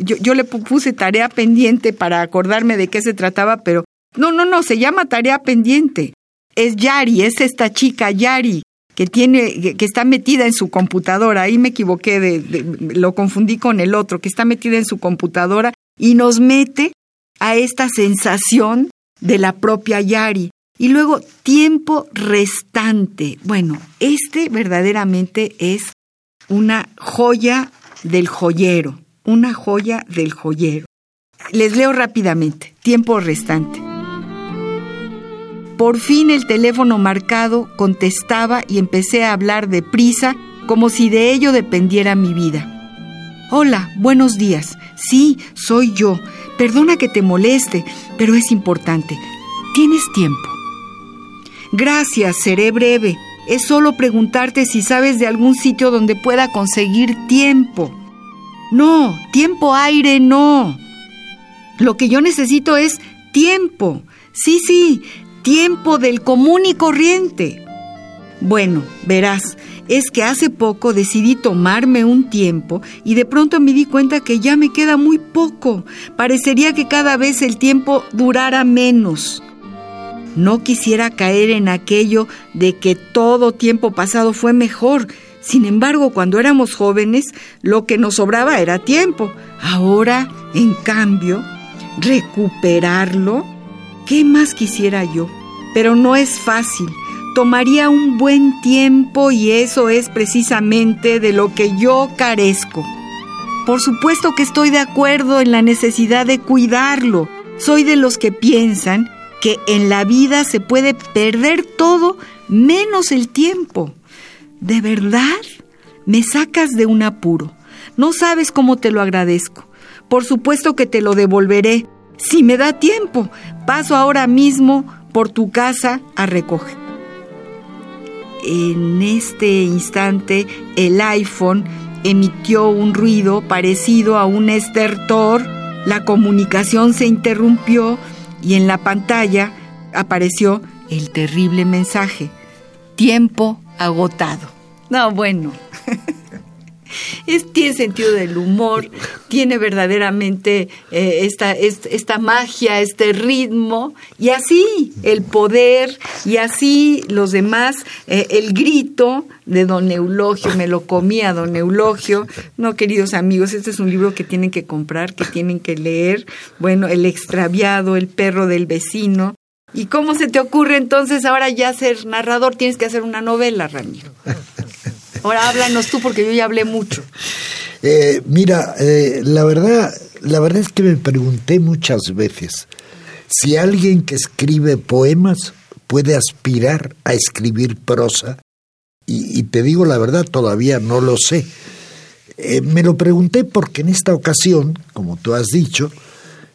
yo, yo, le puse tarea pendiente para acordarme de qué se trataba, pero no, no, no, se llama tarea pendiente. Es Yari, es esta chica Yari que tiene, que está metida en su computadora. Ahí me equivoqué, de, lo confundí con el otro, que está metida en su computadora y nos mete a esta sensación de la propia Yari. Y luego, tiempo restante. Bueno, este verdaderamente es una joya del joyero, una joya del joyero. Les leo rápidamente. Tiempo restante. Por fin el teléfono marcado contestaba y empecé a hablar deprisa como si de ello dependiera mi vida. Hola, buenos días. Sí, soy yo. Perdona que te moleste, pero es importante. ¿Tienes tiempo? Gracias, seré breve. Es solo preguntarte si sabes de algún sitio donde pueda conseguir tiempo. No, tiempo aire no. Lo que yo necesito es tiempo. Sí, sí, tiempo del común y corriente. Bueno, verás, es que hace poco decidí tomarme un tiempo y de pronto me di cuenta que ya me queda muy poco. Parecería que cada vez el tiempo durara menos. No quisiera caer en aquello de que todo tiempo pasado fue mejor. Sin embargo, cuando éramos jóvenes, lo que nos sobraba era tiempo. Ahora, en cambio, recuperarlo, ¿qué más quisiera yo? Pero no es fácil. Tomaría un buen tiempo y eso es precisamente de lo que yo carezco. Por supuesto que estoy de acuerdo en la necesidad de cuidarlo, Soy de los que piensan que en la vida se puede perder todo menos el tiempo. ¿De verdad? Me sacas de un apuro. No sabes cómo te lo agradezco. Por supuesto que te lo devolveré. Si me da tiempo, paso ahora mismo por tu casa a recoger. En este instante, el iPhone emitió un ruido parecido a un estertor. La comunicación se interrumpió y en la pantalla apareció el terrible mensaje. Tiempo agotado. No, bueno. Es, tiene sentido del humor, tiene verdaderamente eh, esta, esta, magia, este ritmo, y así el poder, y así los demás, eh, el grito de don Eulogio, me lo comía don Eulogio. No, queridos amigos, este es un libro que tienen que comprar, que tienen que leer. Bueno, El extraviado, El perro del vecino, ¿Y cómo se te ocurre entonces ahora ya ser narrador? Tienes que hacer una novela, Ramiro. Ahora háblanos tú porque yo ya hablé mucho. Eh, mira, eh, la verdad, la verdad es que me pregunté muchas veces si alguien que escribe poemas puede aspirar a escribir prosa. Y, te digo la verdad, todavía no lo sé. Eh, me lo pregunté porque en esta ocasión, como tú has dicho,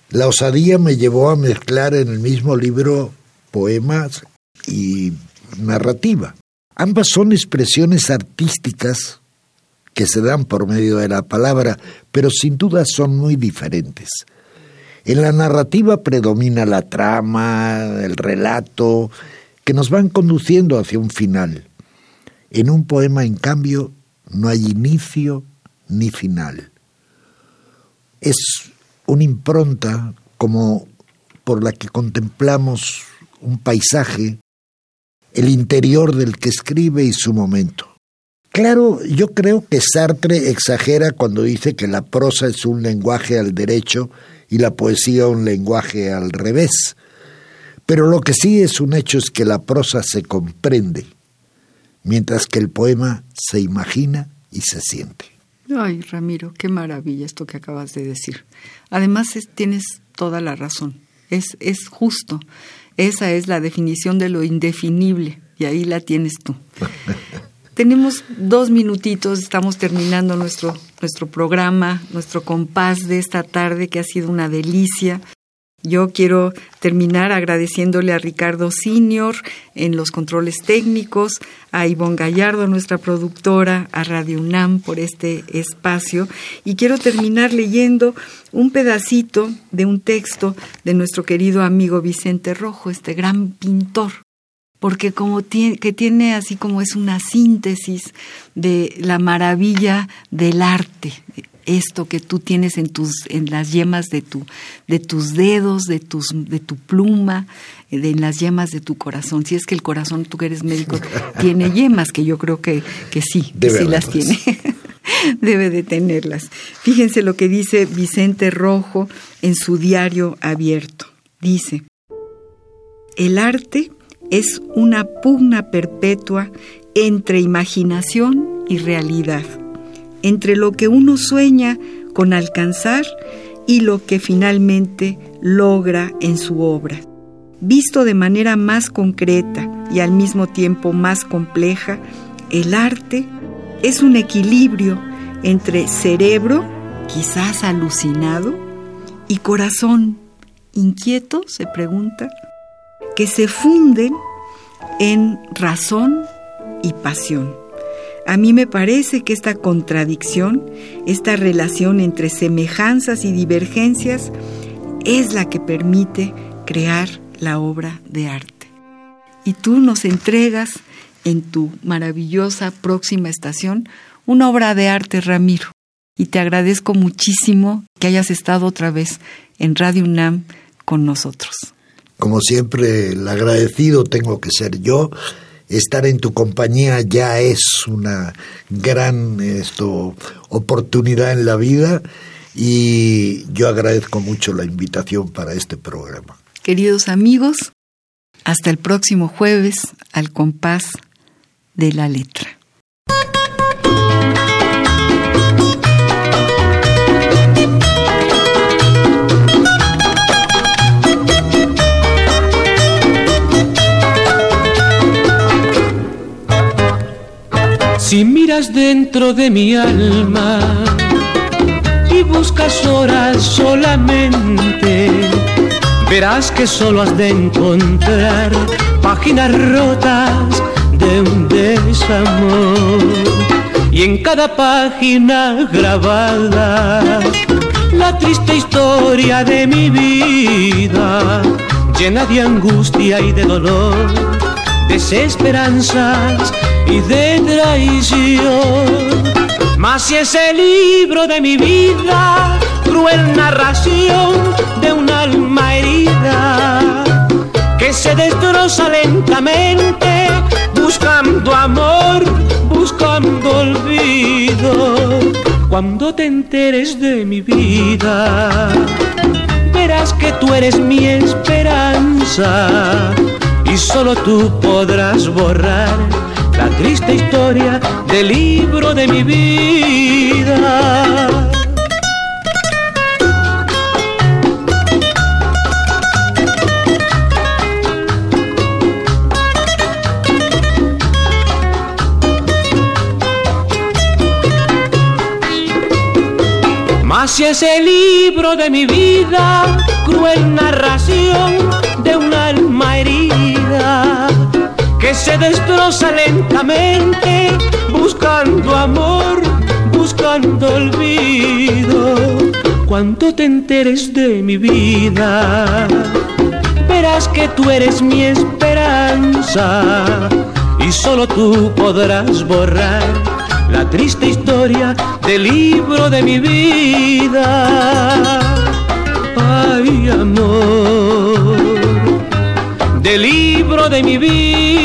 la osadía me llevó a mezclar en el mismo libro poemas y narrativa. Ambas son expresiones artísticas que se dan por medio de la palabra, pero sin duda son muy diferentes. En la narrativa predomina la trama, el relato, que nos van conduciendo hacia un final. En un poema, en cambio, no hay inicio ni final. Es una impronta como por la que contemplamos un paisaje el interior del que escribe y su momento. Claro, yo creo que Sartre exagera cuando dice que la prosa es un lenguaje al derecho y la poesía un lenguaje al revés. Pero lo que sí es un hecho es que la prosa se comprende, mientras que el poema se imagina y se siente. Ay, Ramiro, qué maravilla esto que acabas de decir. Además, tienes toda la razón. Es, es justo. Esa es la definición de lo indefinible y ahí la tienes tú. Tenemos dos minutitos, estamos terminando nuestro, nuestro programa, nuestro compás de esta tarde que ha sido una delicia. Yo quiero terminar agradeciéndole a Ricardo Senior en los controles técnicos, a Ivonne Gallardo, nuestra productora, a Radio UNAM por este espacio. Y quiero terminar leyendo un pedacito de un texto de nuestro querido amigo Vicente Rojo, este gran pintor porque como tiene, que tiene así como es una síntesis de la maravilla del arte, esto que tú tienes en tus en las yemas de tu de tus dedos de tus de tu pluma de, en las yemas de tu corazón. Si es que el corazón tú que eres médico tiene yemas que yo creo que, que sí que sí las tiene. Debe de tenerlas. Fíjense lo que dice Vicente Rojo en su diario abierto. Dice el arte es una pugna perpetua entre imaginación y realidad entre lo que uno sueña con alcanzar y lo que finalmente logra en su obra. Visto de manera más concreta y al mismo tiempo más compleja, el arte es un equilibrio entre cerebro, quizás alucinado, y corazón inquieto, se pregunta, que se funden en razón y pasión. A mí me parece que esta contradicción, esta relación entre semejanzas y divergencias, es la que permite crear la obra de arte. Y tú nos entregas en tu maravillosa próxima estación una obra de arte, Ramiro. Y te agradezco muchísimo que hayas estado otra vez en Radio UNAM con nosotros. Como siempre, el agradecido tengo que ser yo estar en tu compañía ya es una gran esto, oportunidad en la vida y yo agradezco mucho la invitación para este programa. Queridos amigos, hasta el próximo jueves al compás de la letra. Si miras dentro de mi alma y buscas horas solamente, verás que solo has de encontrar páginas rotas de un desamor. Y en cada página grabada, la triste historia de mi vida, llena de angustia y de dolor, desesperanzas y de traición. Mas si ese libro de mi vida, cruel narración de un alma herida, que se destroza lentamente, buscando amor, buscando olvido. Cuando te enteres de mi vida, verás que tú eres mi esperanza y solo tú podrás borrar la triste historia del libro de mi vida. Mas si ese libro de mi vida, cruel narración de un alma herida, que se destroza lentamente, buscando amor, buscando olvido. Cuando te enteres de mi vida, verás que tú eres mi esperanza y solo tú podrás borrar la triste historia del libro de mi vida. Ay, amor, del libro de mi vida.